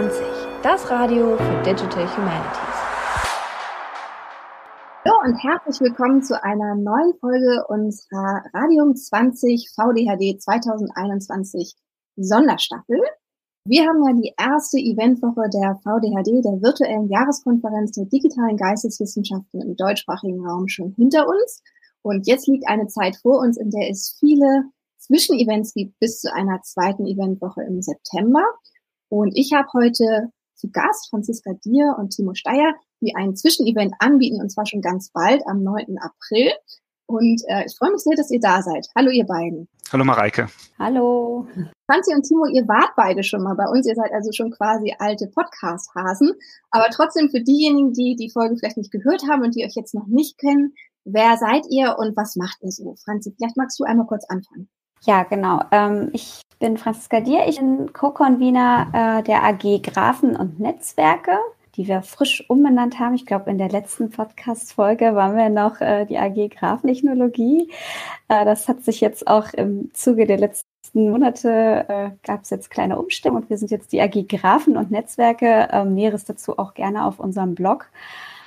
20, das Radio für Digital Humanities. Hallo und herzlich willkommen zu einer neuen Folge unserer Radium 20 VDHD 2021 Sonderstaffel. Wir haben ja die erste Eventwoche der VDHD, der virtuellen Jahreskonferenz der digitalen Geisteswissenschaften im deutschsprachigen Raum schon hinter uns. Und jetzt liegt eine Zeit vor uns, in der es viele Zwischenevents gibt bis zu einer zweiten Eventwoche im September. Und ich habe heute zu Gast Franziska Dier und Timo Steyer, die ein Zwischenevent anbieten, und zwar schon ganz bald am 9. April. Und äh, ich freue mich sehr, dass ihr da seid. Hallo, ihr beiden. Hallo, Mareike. Hallo. Franzi und Timo, ihr wart beide schon mal bei uns. Ihr seid also schon quasi alte Podcast-Hasen. Aber trotzdem für diejenigen, die die Folge vielleicht nicht gehört haben und die euch jetzt noch nicht kennen, wer seid ihr und was macht ihr so? Franzi, vielleicht magst du einmal kurz anfangen. Ja, genau. Ähm, ich bin Franziska Dier. Ich bin Co-Convener äh, der AG Graphen und Netzwerke, die wir frisch umbenannt haben. Ich glaube, in der letzten Podcast-Folge waren wir noch äh, die AG Graphentechnologie. Äh, das hat sich jetzt auch im Zuge der letzten Monate äh, gab es jetzt kleine Umstellungen und wir sind jetzt die AG Graphen und Netzwerke. Ähm, Näheres dazu auch gerne auf unserem Blog.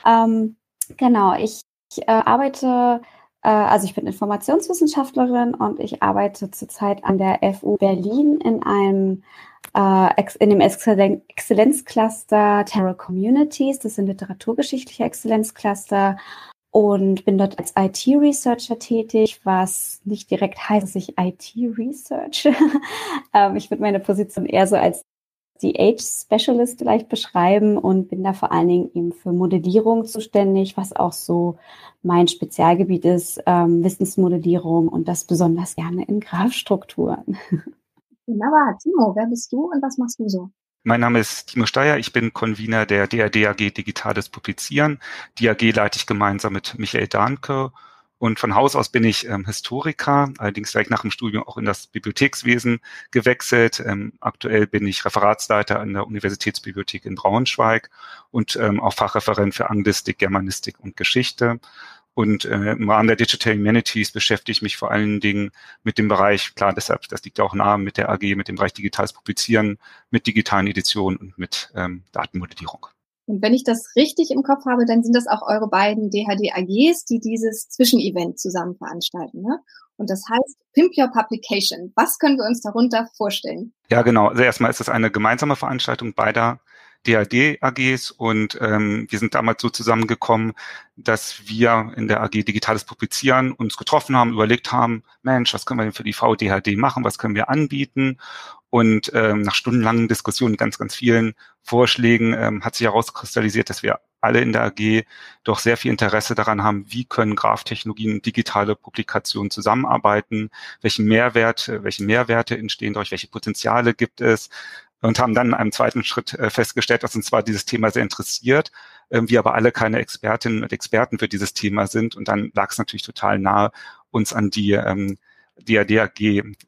Ähm, genau, ich, ich äh, arbeite also ich bin Informationswissenschaftlerin und ich arbeite zurzeit an der FU Berlin in einem äh, in dem Exzellenzcluster Terror Communities. Das sind literaturgeschichtliche Exzellenzcluster und bin dort als IT-Researcher tätig, was nicht direkt heißt, dass ich IT-Research. ähm, ich würde meine Position eher so als die Age Specialist vielleicht beschreiben und bin da vor allen Dingen eben für Modellierung zuständig, was auch so mein Spezialgebiet ist, ähm, Wissensmodellierung und das besonders gerne in Grafstrukturen. Wunderbar. Timo, wer bist du und was machst du so? Mein Name ist Timo Steyer, ich bin Convener der DRD AG Digitales Publizieren. Die AG leite ich gemeinsam mit Michael Dahnke und von Haus aus bin ich ähm, Historiker, allerdings gleich nach dem Studium auch in das Bibliothekswesen gewechselt. Ähm, aktuell bin ich Referatsleiter an der Universitätsbibliothek in Braunschweig und ähm, auch Fachreferent für Anglistik, Germanistik und Geschichte. Und äh, im Rahmen der Digital Humanities beschäftige ich mich vor allen Dingen mit dem Bereich, klar, deshalb, das liegt auch nahe mit der AG, mit dem Bereich digitales Publizieren, mit digitalen Editionen und mit ähm, Datenmodellierung. Und wenn ich das richtig im Kopf habe, dann sind das auch eure beiden DHD-AGs, die dieses Zwischenevent zusammen veranstalten. Ne? Und das heißt Pimp Your Publication. Was können wir uns darunter vorstellen? Ja, genau. Also erstmal ist es eine gemeinsame Veranstaltung beider DAD-AGs und ähm, wir sind damals so zusammengekommen, dass wir in der AG Digitales Publizieren uns getroffen haben, überlegt haben, Mensch, was können wir denn für die VDHD machen, was können wir anbieten und ähm, nach stundenlangen Diskussionen, ganz, ganz vielen Vorschlägen ähm, hat sich herauskristallisiert, dass wir alle in der AG doch sehr viel Interesse daran haben, wie können Graftechnologien und digitale Publikationen zusammenarbeiten, welchen Mehrwert, welche Mehrwerte entstehen durch, welche Potenziale gibt es, und haben dann in einem zweiten Schritt äh, festgestellt, dass uns zwar dieses Thema sehr interessiert, äh, wir aber alle keine Expertinnen und Experten für dieses Thema sind. Und dann lag es natürlich total nahe, uns an die ähm, DADAG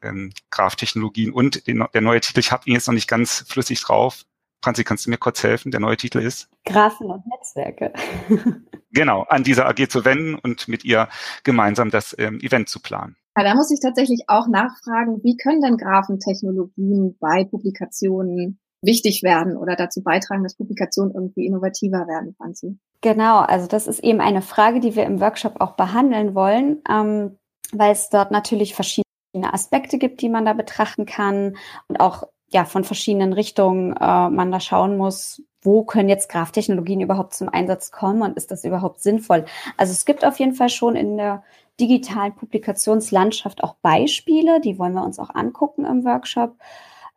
ähm, Graftechnologien und den, der neue Titel, ich habe ihn jetzt noch nicht ganz flüssig drauf. Franzi, kannst du mir kurz helfen? Der neue Titel ist? Graphen und Netzwerke. genau, an dieser AG zu wenden und mit ihr gemeinsam das ähm, Event zu planen. Ja, da muss ich tatsächlich auch nachfragen, wie können denn Graphentechnologien bei Publikationen wichtig werden oder dazu beitragen, dass Publikationen irgendwie innovativer werden, Franzi? Genau, also das ist eben eine Frage, die wir im Workshop auch behandeln wollen, ähm, weil es dort natürlich verschiedene Aspekte gibt, die man da betrachten kann und auch ja von verschiedenen Richtungen äh, man da schauen muss, wo können jetzt Graftechnologien überhaupt zum Einsatz kommen und ist das überhaupt sinnvoll? Also es gibt auf jeden Fall schon in der digitalen Publikationslandschaft auch Beispiele, die wollen wir uns auch angucken im Workshop.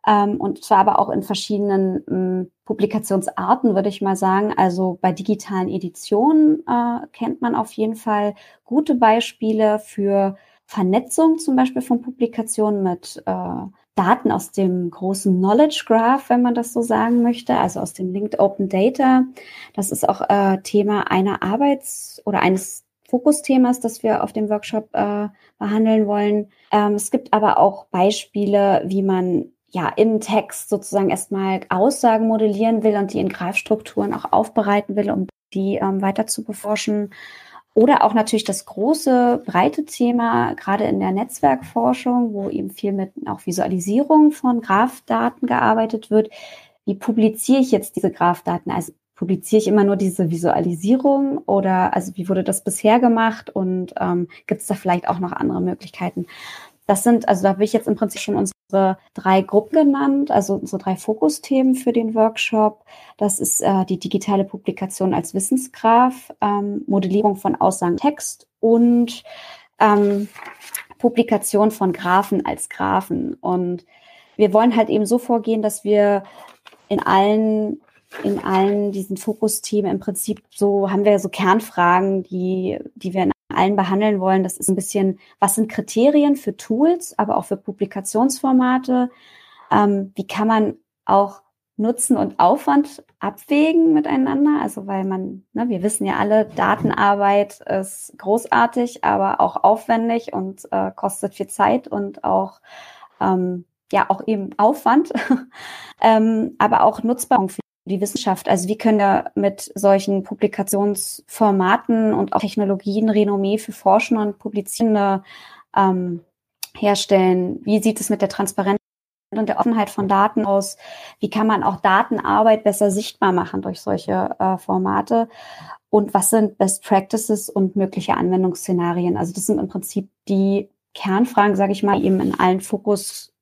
Ähm, und zwar aber auch in verschiedenen ähm, Publikationsarten, würde ich mal sagen. Also bei digitalen Editionen äh, kennt man auf jeden Fall gute Beispiele für Vernetzung zum Beispiel von Publikationen mit äh, Daten aus dem großen Knowledge Graph, wenn man das so sagen möchte, also aus dem Linked Open Data. Das ist auch äh, Thema einer Arbeits- oder eines Fokusthemas, das wir auf dem Workshop äh, behandeln wollen. Ähm, es gibt aber auch Beispiele, wie man ja im Text sozusagen erstmal Aussagen modellieren will und die in Greifstrukturen auch aufbereiten will, um die ähm, weiter zu beforschen. Oder auch natürlich das große, breite Thema, gerade in der Netzwerkforschung, wo eben viel mit auch Visualisierung von Graphdaten gearbeitet wird. wie publiziere ich jetzt diese Graph-Daten? Also publiziere ich immer nur diese Visualisierung oder also wie wurde das bisher gemacht und ähm, gibt es da vielleicht auch noch andere Möglichkeiten? Das sind, also da habe ich jetzt im Prinzip schon unsere drei Gruppen genannt, also unsere drei Fokusthemen für den Workshop. Das ist äh, die digitale Publikation als Wissensgraph, ähm, Modellierung von Aussagen Text und ähm, Publikation von Graphen als Graphen. Und wir wollen halt eben so vorgehen, dass wir in allen in allen diesen Fokusthemen im Prinzip so haben wir so Kernfragen, die die wir in allen behandeln wollen. Das ist ein bisschen, was sind Kriterien für Tools, aber auch für Publikationsformate? Ähm, wie kann man auch Nutzen und Aufwand abwägen miteinander? Also weil man, ne, wir wissen ja alle, Datenarbeit ist großartig, aber auch aufwendig und äh, kostet viel Zeit und auch ähm, ja auch eben Aufwand, ähm, aber auch nutzbar für die Wissenschaft. Also wie können wir mit solchen Publikationsformaten und auch Technologien Renommee für Forschende und Publizierende ähm, herstellen? Wie sieht es mit der Transparenz und der Offenheit von Daten aus? Wie kann man auch Datenarbeit besser sichtbar machen durch solche äh, Formate? Und was sind Best Practices und mögliche Anwendungsszenarien? Also das sind im Prinzip die Kernfragen, sage ich mal, eben in allen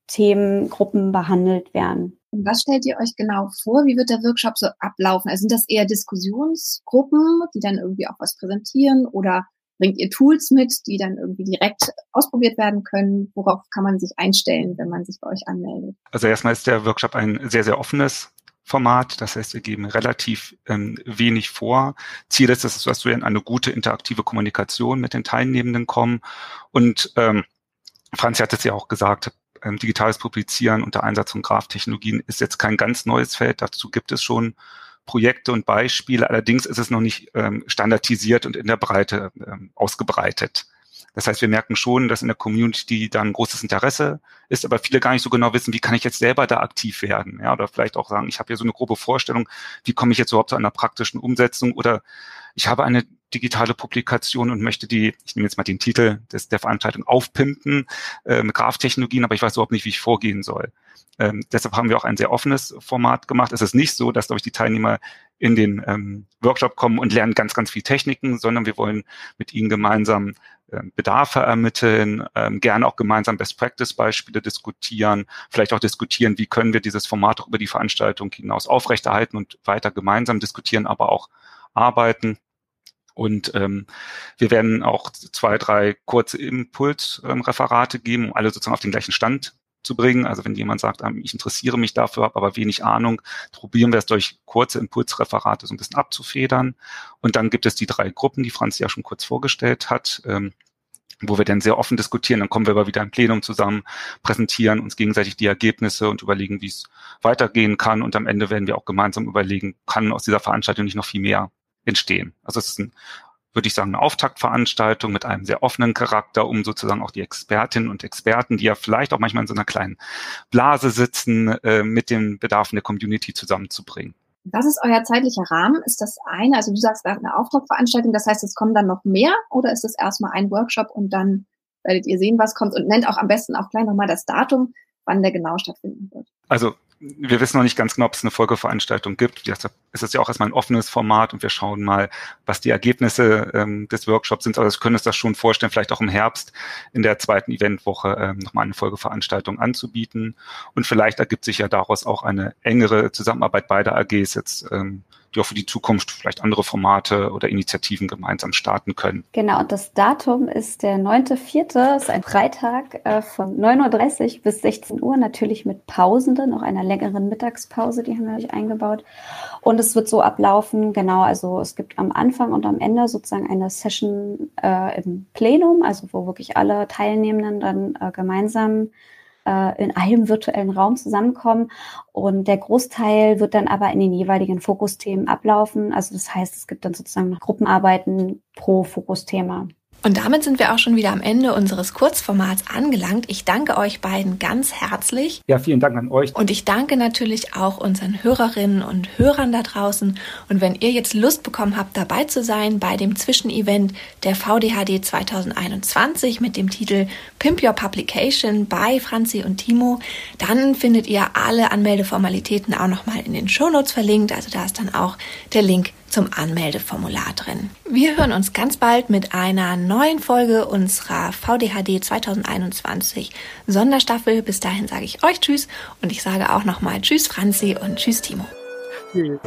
Fokusthemengruppen behandelt werden. Und was stellt ihr euch genau vor? Wie wird der Workshop so ablaufen? Also sind das eher Diskussionsgruppen, die dann irgendwie auch was präsentieren oder bringt ihr Tools mit, die dann irgendwie direkt ausprobiert werden können? Worauf kann man sich einstellen, wenn man sich bei euch anmeldet? Also erstmal ist der Workshop ein sehr, sehr offenes Format. Das heißt, wir geben relativ ähm, wenig vor. Ziel ist, dass, dass wir in eine gute interaktive Kommunikation mit den Teilnehmenden kommen. Und ähm, Franz hat es ja auch gesagt, ähm, digitales Publizieren unter Einsatz von Graphtechnologien ist jetzt kein ganz neues Feld. Dazu gibt es schon Projekte und Beispiele. Allerdings ist es noch nicht ähm, standardisiert und in der Breite ähm, ausgebreitet. Das heißt, wir merken schon, dass in der Community da ein großes Interesse ist, aber viele gar nicht so genau wissen, wie kann ich jetzt selber da aktiv werden? Ja, oder vielleicht auch sagen, ich habe hier so eine grobe Vorstellung, wie komme ich jetzt überhaupt zu einer praktischen Umsetzung oder ich habe eine digitale Publikation und möchte die, ich nehme jetzt mal den Titel des, der Veranstaltung, aufpimpen äh, mit Graftechnologien, aber ich weiß überhaupt nicht, wie ich vorgehen soll. Ähm, deshalb haben wir auch ein sehr offenes Format gemacht. Es ist nicht so, dass, glaube ich, die Teilnehmer in den ähm, Workshop kommen und lernen ganz, ganz viel Techniken, sondern wir wollen mit ihnen gemeinsam ähm, Bedarfe ermitteln, ähm, gerne auch gemeinsam Best-Practice-Beispiele diskutieren, vielleicht auch diskutieren, wie können wir dieses Format auch über die Veranstaltung hinaus aufrechterhalten und weiter gemeinsam diskutieren, aber auch arbeiten. Und ähm, wir werden auch zwei, drei kurze Impulsreferate ähm, geben, um alle sozusagen auf den gleichen Stand zu bringen. Also wenn jemand sagt, ähm, ich interessiere mich dafür, habe aber wenig Ahnung, probieren wir es durch kurze Impulsreferate so ein bisschen abzufedern. Und dann gibt es die drei Gruppen, die Franz ja schon kurz vorgestellt hat. Ähm, wo wir dann sehr offen diskutieren. Dann kommen wir aber wieder im Plenum zusammen, präsentieren uns gegenseitig die Ergebnisse und überlegen, wie es weitergehen kann. Und am Ende werden wir auch gemeinsam überlegen, kann aus dieser Veranstaltung nicht noch viel mehr entstehen. Also es ist ein würde ich sagen, eine Auftaktveranstaltung mit einem sehr offenen Charakter, um sozusagen auch die Expertinnen und Experten, die ja vielleicht auch manchmal in so einer kleinen Blase sitzen, äh, mit den Bedarfen der Community zusammenzubringen. Was ist euer zeitlicher Rahmen? Ist das eine, also du sagst eine Auftaktveranstaltung, das heißt, es kommen dann noch mehr oder ist es erstmal ein Workshop und dann werdet ihr sehen, was kommt und nennt auch am besten auch gleich nochmal das Datum, wann der genau stattfinden wird? Also wir wissen noch nicht ganz genau, ob es eine Folgeveranstaltung gibt. Deshalb ist es ja auch erstmal ein offenes Format und wir schauen mal, was die Ergebnisse ähm, des Workshops sind. Aber wir können uns das schon vorstellen, vielleicht auch im Herbst in der zweiten Eventwoche ähm, nochmal eine Folgeveranstaltung anzubieten. Und vielleicht ergibt sich ja daraus auch eine engere Zusammenarbeit beider AGs jetzt ähm, die auch für die Zukunft vielleicht andere Formate oder Initiativen gemeinsam starten können. Genau, und das Datum ist der 9.4., ist ein Freitag äh, von 9.30 Uhr bis 16 Uhr, natürlich mit Pausen, noch einer längeren Mittagspause, die haben wir euch eingebaut. Und es wird so ablaufen, genau, also es gibt am Anfang und am Ende sozusagen eine Session äh, im Plenum, also wo wirklich alle Teilnehmenden dann äh, gemeinsam äh, in einem virtuellen Raum zusammenkommen. Und der Großteil wird dann aber in den jeweiligen Fokusthemen ablaufen. Also das heißt, es gibt dann sozusagen Gruppenarbeiten pro Fokusthema. Und damit sind wir auch schon wieder am Ende unseres Kurzformats angelangt. Ich danke euch beiden ganz herzlich. Ja, vielen Dank an euch. Und ich danke natürlich auch unseren Hörerinnen und Hörern da draußen. Und wenn ihr jetzt Lust bekommen habt, dabei zu sein bei dem Zwischenevent der VDHD 2021 mit dem Titel Pimp Your Publication bei Franzi und Timo, dann findet ihr alle Anmeldeformalitäten auch nochmal in den Shownotes verlinkt. Also da ist dann auch der Link zum Anmeldeformular drin. Wir hören uns ganz bald mit einer neuen Folge unserer VDHD 2021 Sonderstaffel. Bis dahin sage ich euch Tschüss und ich sage auch nochmal Tschüss Franzi und Tschüss Timo. Tschüss.